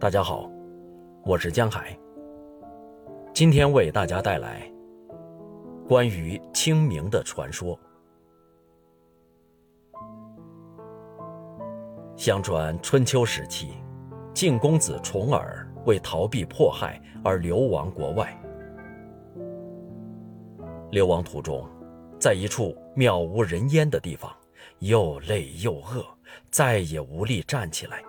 大家好，我是江海。今天为大家带来关于清明的传说。相传春秋时期，晋公子重耳为逃避迫害而流亡国外。流亡途中，在一处渺无人烟的地方，又累又饿，再也无力站起来。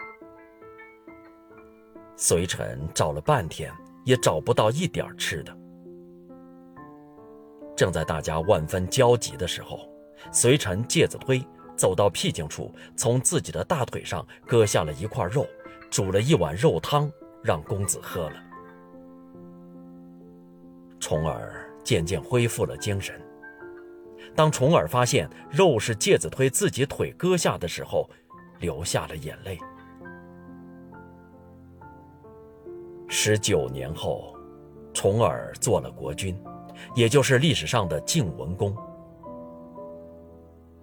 随臣找了半天，也找不到一点吃的。正在大家万分焦急的时候，随臣介子推走到僻静处，从自己的大腿上割下了一块肉，煮了一碗肉汤，让公子喝了。重耳渐渐恢复了精神。当重耳发现肉是介子推自己腿割下的时候，流下了眼泪。十九年后，重耳做了国君，也就是历史上的晋文公。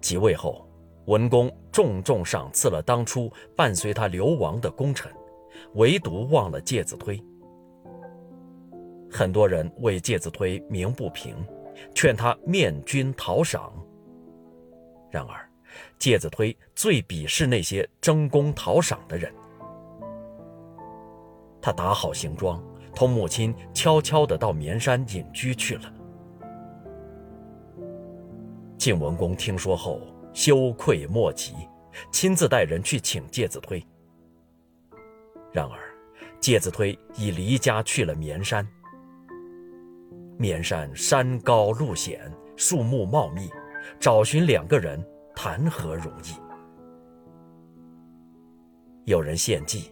即位后，文公重重赏赐了当初伴随他流亡的功臣，唯独忘了介子推。很多人为介子推鸣不平，劝他面君讨赏。然而，介子推最鄙视那些争功讨赏的人。他打好行装，同母亲悄悄地到绵山隐居去了。晋文公听说后，羞愧莫及，亲自带人去请介子推。然而，介子推已离家去了绵山。绵山山高路险，树木茂密，找寻两个人谈何容易？有人献计。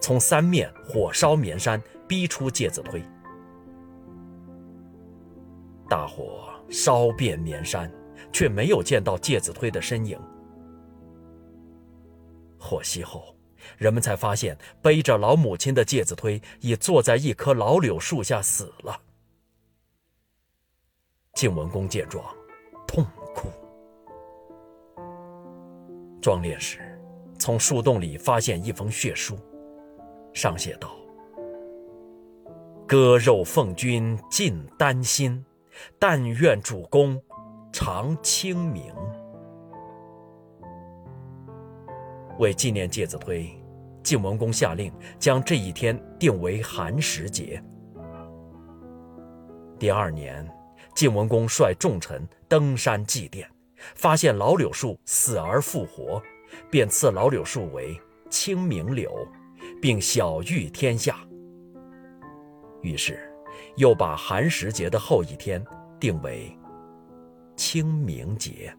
从三面火烧绵山，逼出介子推。大火烧遍绵山，却没有见到介子推的身影。火熄后，人们才发现背着老母亲的介子推已坐在一棵老柳树下死了。晋文公见状，痛哭。壮烈时，从树洞里发现一封血书。上写道：“割肉奉君尽丹心，但愿主公常清明。”为纪念介子推，晋文公下令将这一天定为寒食节。第二年，晋文公率众臣登山祭奠，发现老柳树死而复活，便赐老柳树为清明柳。并晓谕天下。于是，又把寒食节的后一天定为清明节。